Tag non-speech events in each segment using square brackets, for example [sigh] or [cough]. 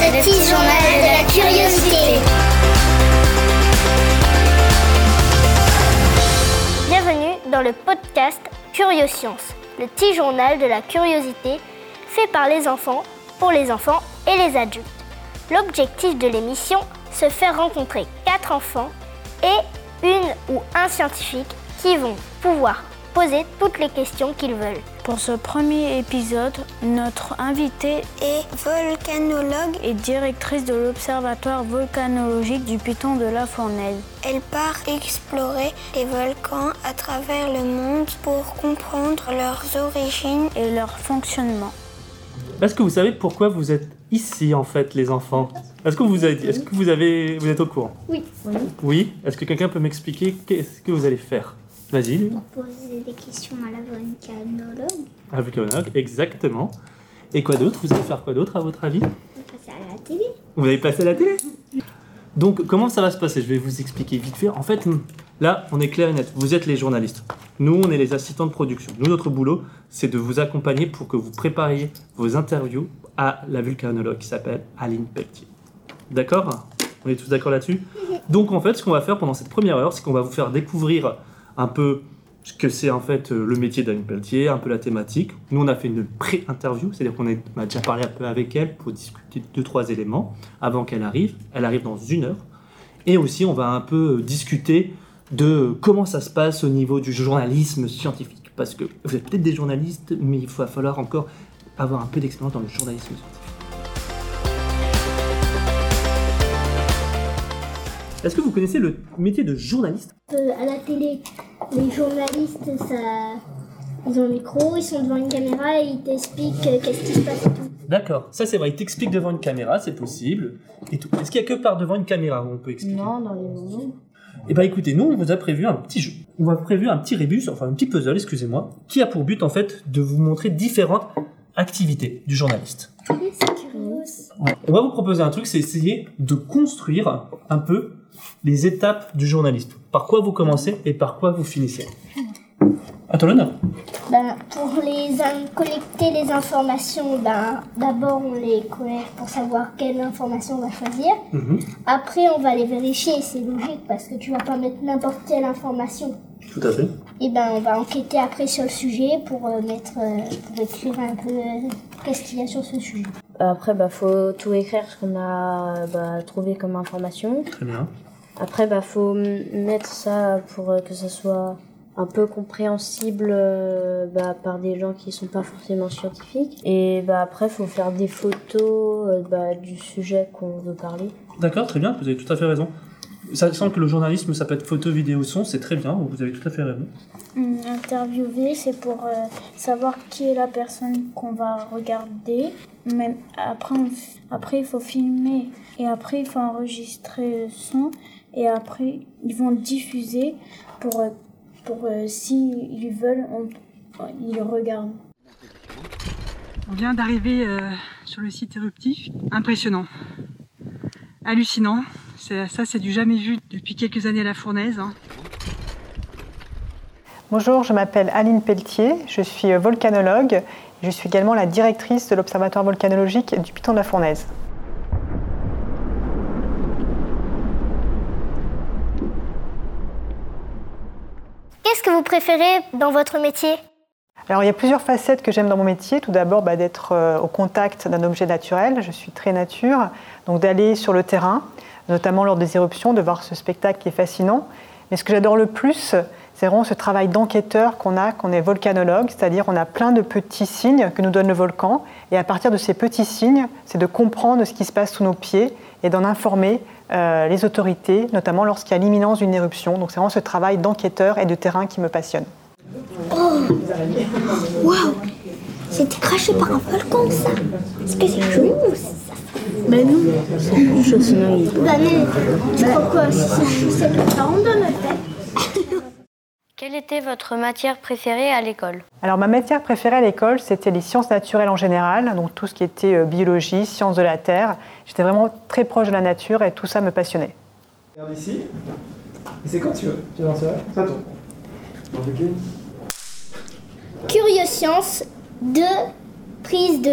le petit journal de la curiosité. Bienvenue dans le podcast Curioscience, le petit journal de la curiosité fait par les enfants, pour les enfants et les adultes. L'objectif de l'émission, se faire rencontrer quatre enfants et une ou un scientifique qui vont pouvoir poser toutes les questions qu'ils veulent. Pour ce premier épisode, notre invitée est volcanologue et directrice de l'Observatoire volcanologique du Piton de la Fournaise. Elle part explorer les volcans à travers le monde pour comprendre leurs origines et leur fonctionnement. Est-ce que vous savez pourquoi vous êtes ici en fait, les enfants? Est-ce que vous avez, est-ce que vous avez, vous êtes au courant? Oui. Oui? Est-ce que quelqu'un peut m'expliquer qu'est-ce que vous allez faire? Vas-y. Pour poser des questions à la volcanologue. À la volcanologue, exactement. Et quoi d'autre? Vous allez faire quoi d'autre à votre avis? Passer à la télé. Vous allez passer à la télé? Donc comment ça va se passer? Je vais vous expliquer vite fait. En fait, là, on est clair et net. Vous êtes les journalistes. Nous, on est les assistants de production. Nous, notre boulot, c'est de vous accompagner pour que vous prépariez vos interviews à la vulcanologue qui s'appelle Aline Pelletier. D'accord? On est tous d'accord là-dessus? [laughs] Donc en fait, ce qu'on va faire pendant cette première heure, c'est qu'on va vous faire découvrir un peu ce que c'est en fait le métier d'Aline Pelletier, un peu la thématique. Nous, on a fait une pré-interview, c'est-à-dire qu'on a déjà parlé un peu avec elle pour discuter de deux, trois éléments avant qu'elle arrive. Elle arrive dans une heure. Et aussi, on va un peu discuter de comment ça se passe au niveau du journalisme scientifique. Parce que vous êtes peut-être des journalistes, mais il va falloir encore avoir un peu d'expérience dans le journalisme scientifique. Est-ce que vous connaissez le métier de journaliste? Euh, à la télé, les journalistes, ça, ils ont un micro, ils sont devant une caméra et ils t'expliquent euh, qu'est-ce qui se passe et tout. D'accord, ça c'est vrai, il t'explique devant une caméra, c'est possible, et tout. Est-ce qu'il y a que par devant une caméra où on peut expliquer? Non, dans les moments. Eh bien écoutez, nous on vous a prévu un petit jeu. On vous a prévu un petit rébus, enfin un petit puzzle, excusez-moi, qui a pour but en fait de vous montrer différentes activités du journaliste. c'est curieux. On va vous proposer un truc, c'est essayer de construire un peu les étapes du journaliste. Par quoi vous commencez et par quoi vous finissez? À ton honneur. Ben, pour les collecter les informations, ben, d'abord on les collecte pour savoir quelle information on va choisir. Mhm. Après, on va les vérifier, c'est logique parce que tu vas pas mettre n'importe quelle information. Tout à fait. Et ben, on va enquêter après sur le sujet pour euh, mettre, euh, pour écrire un peu euh, qu'est-ce qu'il y a sur ce sujet. Après, bah, faut tout écrire ce qu'on a bah, trouvé comme information. Très bien. Après, bah, faut mettre ça pour euh, que ça soit un peu compréhensible euh, bah, par des gens qui sont pas forcément scientifiques. Et bah, après, faut faire des photos euh, bah, du sujet qu'on veut parler. D'accord, très bien, vous avez tout à fait raison. Sachant que le journalisme, ça peut être photo, vidéo, son, c'est très bien, vous avez tout à fait raison. Interviewer, c'est pour euh, savoir qui est la personne qu'on va regarder. Même après, après, il faut filmer et après, il faut enregistrer le son et après, ils vont le diffuser pour, euh, pour euh, s'ils veulent, on, ils le regardent. On vient d'arriver euh, sur le site éruptif. Impressionnant. Hallucinant. Ça, c'est du jamais vu depuis quelques années à la fournaise. hein. Bonjour, je m'appelle Aline Pelletier, je suis volcanologue. Je suis également la directrice de l'Observatoire volcanologique du Piton de la Fournaise. Qu'est-ce que vous préférez dans votre métier? Alors il y a plusieurs facettes que j'aime dans mon métier. Tout d'abord bah, d'être euh, au contact d'un objet naturel, je suis très nature, donc d'aller sur le terrain, notamment lors des éruptions, de voir ce spectacle qui est fascinant. Mais ce que j'adore le plus, c'est vraiment ce travail d'enquêteur qu'on a, qu'on est volcanologue, c'est-à-dire on a plein de petits signes que nous donne le volcan, et à partir de ces petits signes, c'est de comprendre ce qui se passe sous nos pieds et d'en informer euh, les autorités, notamment lorsqu'il y a l'imminence d'une éruption. Donc c'est vraiment ce travail d'enquêteur et de terrain qui me passionne. Waouh C'était craché par un volcan, ça Est-ce que c'est joli ou c'est ça Ben non, c'est quelque chose, sinon il Bah non, tu crois quoi? C'est ça rentre dans notre tête. Quelle était votre matière préférée à l'école Alors ma matière préférée à l'école, c'était les sciences naturelles en général, donc tout ce qui était euh, biologie, sciences de la Terre. J'étais vraiment très proche de la nature et tout ça me passionnait. Regarde ici. Et c'est quand tu veux. Tu Ça tourne. Ok. Curioscience 2, prise 2.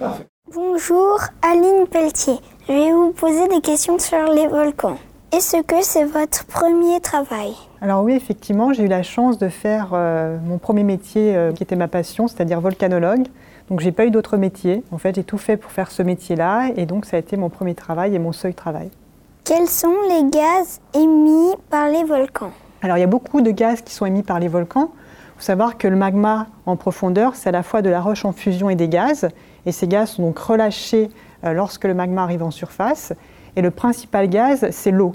Parfait. Bonjour, Aline Pelletier. Je vais vous poser des questions sur les volcans. Est-ce que c'est votre premier travail? Alors oui, effectivement, j'ai eu la chance de faire euh, mon premier métier euh, qui était ma passion, c'est-à-dire volcanologue. Donc j'ai pas eu d'autre métier. En fait, j'ai tout fait pour faire ce métier-là et donc ça a été mon premier travail et mon seul travail. Quels sont les gaz émis par les volcans? Alors il y a beaucoup de gaz qui sont émis par les volcans. Il faut savoir que le magma en profondeur, c'est à la fois de la roche en fusion et des gaz. Et ces gaz sont donc relâchés euh, lorsque le magma arrive en surface. Et le principal gaz, c'est l'eau.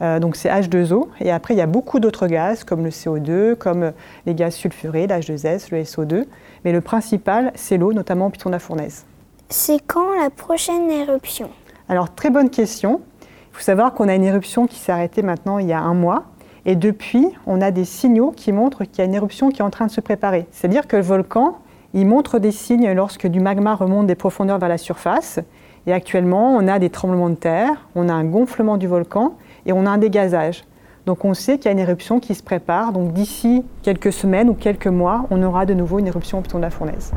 Euh, donc c'est H2O. Et après, il y a beaucoup d'autres gaz, comme le CO2, comme les gaz sulfurés, l'H2S, le SO2. Mais le principal, c'est l'eau, notamment au piton de la fournaise. C'est quand la prochaine éruption? Alors, très bonne question. Il faut savoir qu'on a une éruption qui s'est arrêtée maintenant il y a un mois. Et depuis, on a des signaux qui montrent qu'il y a une éruption qui est en train de se préparer. C'est-à-dire que le volcan, il montre des signes lorsque du magma remonte des profondeurs vers la surface. Et actuellement, on a des tremblements de terre, on a un gonflement du volcan et on a un dégazage. Donc on sait qu'il y a une éruption qui se prépare. Donc d'ici quelques semaines ou quelques mois, on aura de nouveau une éruption au piton de la fournaise.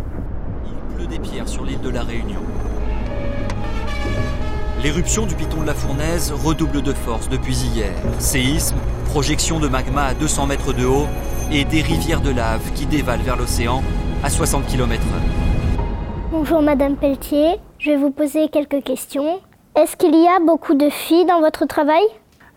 Il pleut des pierres sur l'île de la Réunion. L'éruption du piton de la fournaise redouble de force depuis hier. Séisme, projection de magma à 200 mètres de haut et des rivières de lave qui dévalent vers l'océan à 60 km/h. Bonjour Madame Pelletier, je vais vous poser quelques questions. Est-ce qu'il y a beaucoup de filles dans votre travail?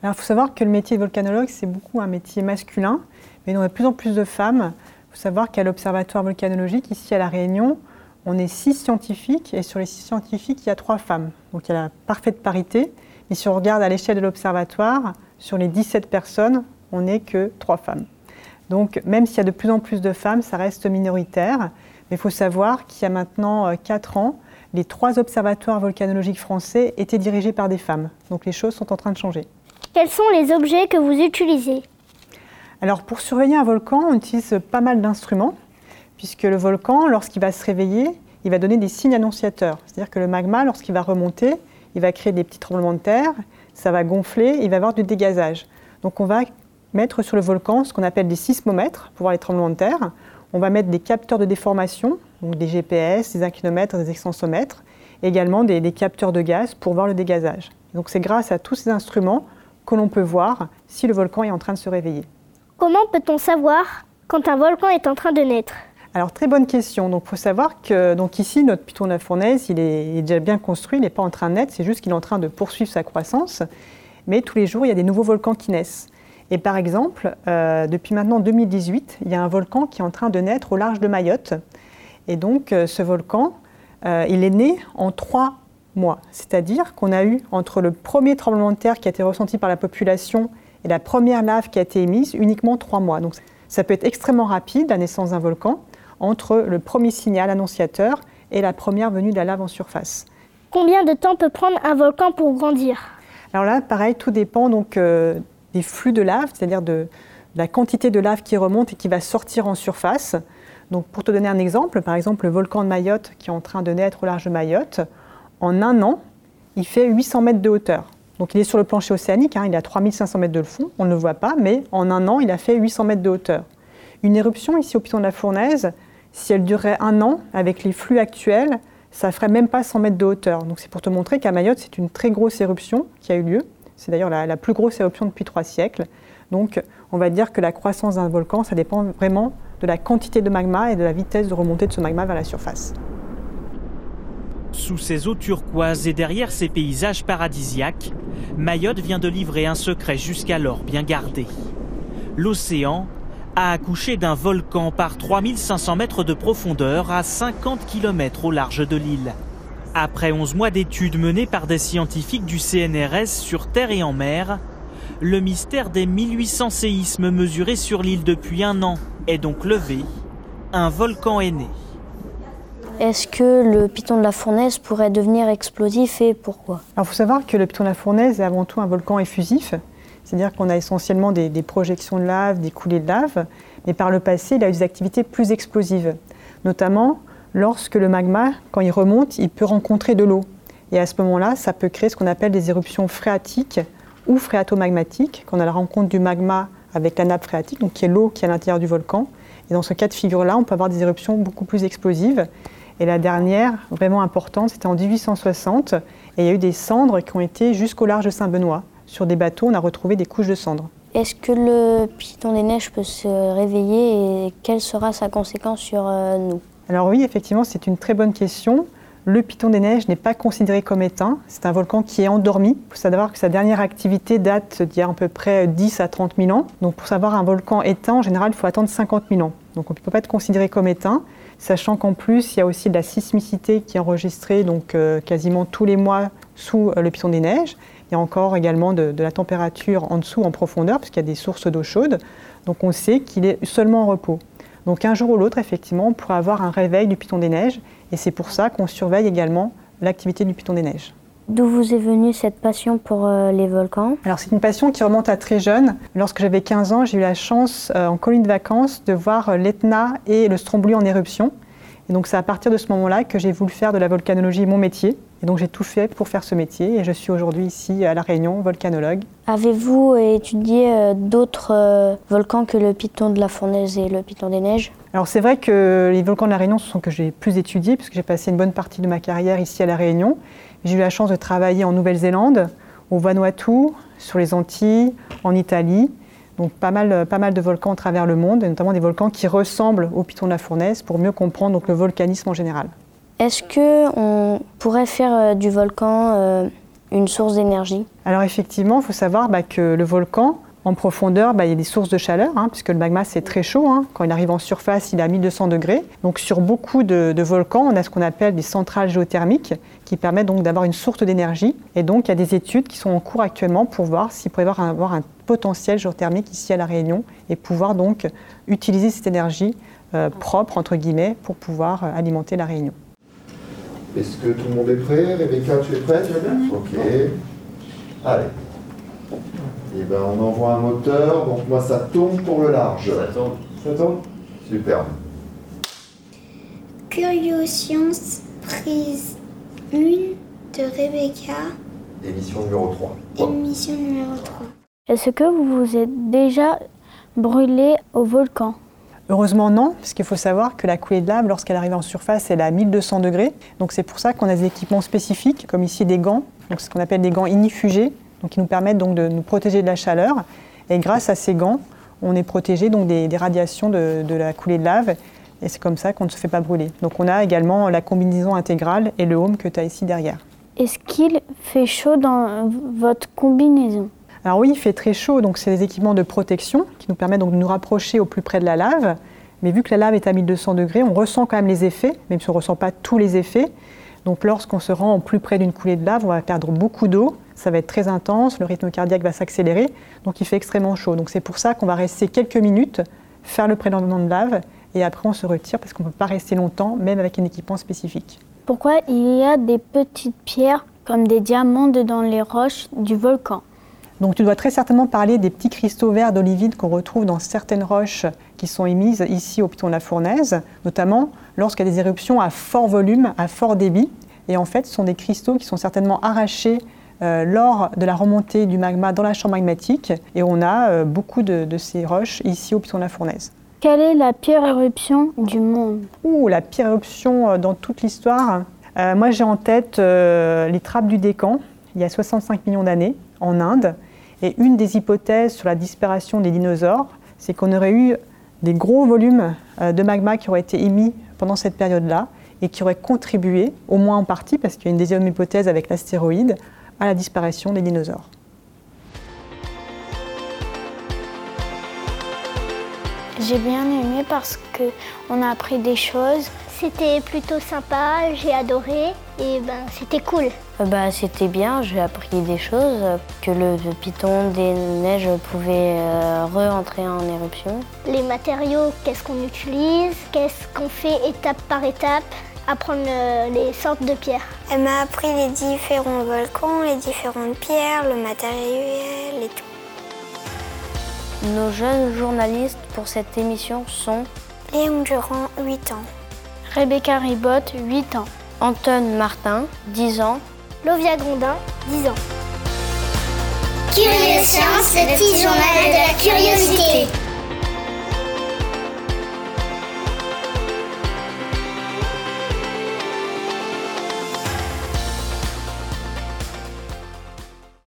Alors il faut savoir que le métier de volcanologue, c'est beaucoup un métier masculin, mais on a de plus en plus de femmes. Il faut savoir qu'à l'Observatoire volcanologique, ici à La Réunion, on est six scientifiques et sur les six scientifiques, il y a trois femmes. Donc il y a la parfaite parité. Mais si on regarde à l'échelle de l'Observatoire, sur les 17 personnes, on n'est que trois femmes. Donc même s'il y a de plus en plus de femmes, ça reste minoritaire. Mais il faut savoir qu'il y a maintenant euh, quatre ans, les trois observatoires volcanologiques français étaient dirigés par des femmes. Donc les choses sont en train de changer. Quels sont les objets que vous utilisez Alors pour surveiller un volcan, on utilise pas mal d'instruments, puisque le volcan, lorsqu'il va se réveiller, il va donner des signes annonciateurs. C'est-à-dire que le magma, lorsqu'il va remonter, il va créer des petits tremblements de terre, ça va gonfler, il va y avoir du dégazage. Donc on va mettre sur le volcan ce qu'on appelle des sismomètres pour voir les tremblements de terre. On va mettre des capteurs de déformation, donc des GPS, des inclinomètres, des extensomètres, et également des, des capteurs de gaz pour voir le dégazage. Donc c'est grâce à tous ces instruments que l'on peut voir si le volcan est en train de se réveiller. Comment peut-on savoir quand un volcan est en train de naître? Alors très bonne question. Donc faut savoir que donc ici notre piton de la fournaise, il est, il est déjà bien construit, il n'est pas en train de naître, c'est juste qu'il est en train de poursuivre sa croissance. Mais tous les jours, il y a des nouveaux volcans qui naissent. Et par exemple, euh, depuis maintenant 2018, il y a un volcan qui est en train de naître au large de Mayotte. Et donc euh, ce volcan, euh, il est né en trois mois. C'est-à-dire qu'on a eu entre le premier tremblement de terre qui a été ressenti par la population et la première lave qui a été émise uniquement trois mois. Donc ça peut être extrêmement rapide, la naissance d'un volcan entre le premier signal annonciateur et la première venue de la lave en surface. Combien de temps peut prendre un volcan pour grandir? Alors là, pareil, tout dépend donc euh, des flux de lave, c'est-à-dire de, la quantité de lave qui remonte et qui va sortir en surface. Donc pour te donner un exemple, par exemple le volcan de Mayotte qui est en train de naître au large de Mayotte, en un an, il fait 800 mètres de hauteur. Donc il est sur le plancher océanique, hein, il est à 3500 mètres de fond, on ne le voit pas, mais en un an, il a fait 800 mètres de hauteur. Une éruption ici au piton de la Fournaise, si elle durait un an, avec les flux actuels, ça ferait même pas 100 mètres de hauteur. Donc c'est pour te montrer qu'à Mayotte, c'est une très grosse éruption qui a eu lieu. C'est d'ailleurs la, la, plus grosse éruption depuis trois siècles. Donc on va dire que la croissance d'un volcan, ça dépend vraiment de la quantité de magma et de la vitesse de remontée de ce magma vers la surface. Sous ces eaux turquoises et derrière ces paysages paradisiaques, Mayotte vient de livrer un secret jusqu'alors bien gardé. L'océan a accouché d'un volcan par 3500 mètres de profondeur à 50 km au large de l'île. Après 11 mois d'études menées par des scientifiques du CNRS sur terre et en mer, le mystère des 1800 séismes mesurés sur l'île depuis un an est donc levé. Un volcan est né. Est-ce que le piton de la fournaise pourrait devenir explosif et pourquoi? Il faut savoir que le piton de la fournaise est avant tout un volcan effusif. C'est-à-dire qu'on a essentiellement des, des, projections de lave, des coulées de lave, mais par le passé, il a eu des activités plus explosives. Notamment lorsque le magma, quand il remonte, il peut rencontrer de l'eau. Et à ce moment-là, ça peut créer ce qu'on appelle des éruptions phréatiques ou phréatomagmatiques, quand on a la rencontre du magma avec la nappe phréatique, donc qui est l'eau qui est à l'intérieur du volcan. Et dans ce cas de figure-là, on peut avoir des éruptions beaucoup plus explosives. Et la dernière, vraiment importante, c'était en 1860. Et il y a eu des cendres qui ont été jusqu'au large de Saint-Benoît. Sur des bateaux, on a retrouvé des couches de cendres. Est-ce que le piton des neiges peut se réveiller et quelle sera sa conséquence sur euh, nous? Alors oui, effectivement, c'est une très bonne question. Le Piton des Neiges n'est pas considéré comme éteint. C'est un volcan qui est endormi. Il faut savoir que sa dernière activité date d'il y a à peu près 10 à 30 000 ans. Donc pour savoir un volcan éteint, en général, il faut attendre 50 000 ans. Donc on ne peut pas être considéré comme éteint, sachant qu'en plus, il y a aussi de la sismicité qui est enregistrée donc, euh, quasiment tous les mois sous euh, le Piton des Neiges. Il y a encore également de, la température en dessous, en profondeur, puisqu'il y a des sources d'eau chaude. Donc on sait qu'il est seulement en repos. Donc un jour ou l'autre, effectivement, on pourra avoir un réveil du Piton des Neiges. Et c'est pour ça qu'on surveille également l'activité du Piton des Neiges. D'où vous est venue cette passion pour euh, les volcans? Alors c'est une passion qui remonte à très jeune. Lorsque j'avais 15 ans, j'ai eu la chance euh, en colonie de vacances de voir euh, l'Etna et le Stromboli en éruption. Et donc c'est à partir de ce moment-là que j'ai voulu faire de la volcanologie mon métier. Et donc j'ai tout fait pour faire ce métier et je suis aujourd'hui ici à La Réunion, volcanologue. Avez-vous étudié euh, d'autres euh, volcans que le Piton de la Fournaise et le Piton des Neiges? Alors c'est vrai que les volcans de La Réunion, ce sont que j'ai plus étudiés puisque j'ai passé une bonne partie de ma carrière ici à La Réunion. J'ai eu la chance de travailler en Nouvelle-Zélande, au Vanuatu, sur les Antilles, en Italie. Donc pas mal, pas mal de volcans à travers le monde, et notamment des volcans qui ressemblent au Piton de la Fournaise pour mieux comprendre donc, le volcanisme en général. Est-ce qu'on pourrait faire euh, du volcan euh, une source d'énergie? Alors effectivement, il faut savoir bah, que le volcan, en profondeur, bah, il y a des sources de chaleur, hein, puisque le magma c'est très chaud. Hein. Quand il arrive en surface, il est à 1200 degrés. Donc sur beaucoup de, volcans, on a ce qu'on appelle des centrales géothermiques qui permettent donc d'avoir une source d'énergie. Et donc il y a des études qui sont en cours actuellement pour voir s'il pourrait y avoir un, potentiel géothermique ici à La Réunion et pouvoir donc utiliser cette énergie euh, propre, entre guillemets, pour pouvoir alimenter La Réunion. Est-ce que tout le monde est prêt? Rebecca, tu es prête? Ok. Allez. Et ben on envoie un moteur, donc moi ça tourne pour le large. Ça tourne. Ça tourne Superbe. Curioscience prise 1 de Rebecca, Émission numéro 3. émission numéro 3. Est-ce que vous vous êtes déjà brûlé au volcan? Heureusement non, parce qu'il faut savoir que la coulée de lave, lorsqu'elle arrive en surface, elle est à 1200 degrés. Donc c'est pour ça qu'on a des équipements spécifiques, comme ici des gants, ce qu'on appelle des gants inifugés, qui nous permettent donc de nous protéger de la chaleur. Et grâce à ces gants, on est protégé donc des, des radiations de, de la coulée de lave. Et c'est comme ça qu'on ne se fait pas brûler. Donc on a également la combinaison intégrale et le home que tu as ici derrière. Est-ce qu'il fait chaud dans votre combinaison? Alors oui, il fait très chaud, donc c'est des équipements de protection qui nous permettent donc de nous rapprocher au plus près de la lave. Mais vu que la lave est à 1200 degrés, on ressent quand même les effets, même si on ne ressent pas tous les effets. Donc lorsqu'on se rend au plus près d'une coulée de lave, on va perdre beaucoup d'eau, ça va être très intense, le rythme cardiaque va s'accélérer, donc il fait extrêmement chaud. Donc c'est pour ça qu'on va rester quelques minutes, faire le prélèvement de lave, et après on se retire parce qu'on ne peut pas rester longtemps, même avec un équipement spécifique. Pourquoi il y a des petites pierres comme des diamants dans les roches du volcan? Donc tu dois très certainement parler des petits cristaux verts d'olivine qu'on retrouve dans certaines roches qui sont émises ici au Piton de la Fournaise, notamment lorsqu'il y a des éruptions à fort volume, à fort débit. Et en fait, ce sont des cristaux qui sont certainement arrachés euh, lors de la remontée du magma dans la chambre magmatique. Et on a euh, beaucoup de, de ces roches ici au Piton de la Fournaise. Quelle est la pire éruption du monde? Ouh, la pire éruption euh, dans toute l'histoire. Euh, moi, j'ai en tête les trappes du Décan, il y a 65 millions d'années, en Inde. Et une des hypothèses sur la disparition des dinosaures, c'est qu'on aurait eu des gros volumes euh, de magma qui auraient été émis pendant cette période-là et qui auraient contribué, au moins en partie, parce qu'il y a une deuxième hypothèse avec l'astéroïde, à la disparition des dinosaures. J'ai bien aimé parce que on a appris des choses. C'était plutôt sympa, j'ai adoré et ben c'était cool. Euh, bah, C'était bien, j'ai appris des choses, euh, que le, le Piton des Neiges pouvait euh, re-entrer en éruption. Les matériaux, qu'est-ce qu'on utilise, qu'est-ce qu'on fait étape par étape, apprendre euh, les sortes de pierres. Elle m'a appris les différents volcans, les différentes pierres, le matériel et tout. Nos jeunes journalistes pour cette émission sont Léon Durand, 8 ans. Rebecca Ribot, 8 ans. Anton Martin, 10 ans, Lovia Grondin, 10 ans. Curioscience, le petit journal de la curiosité.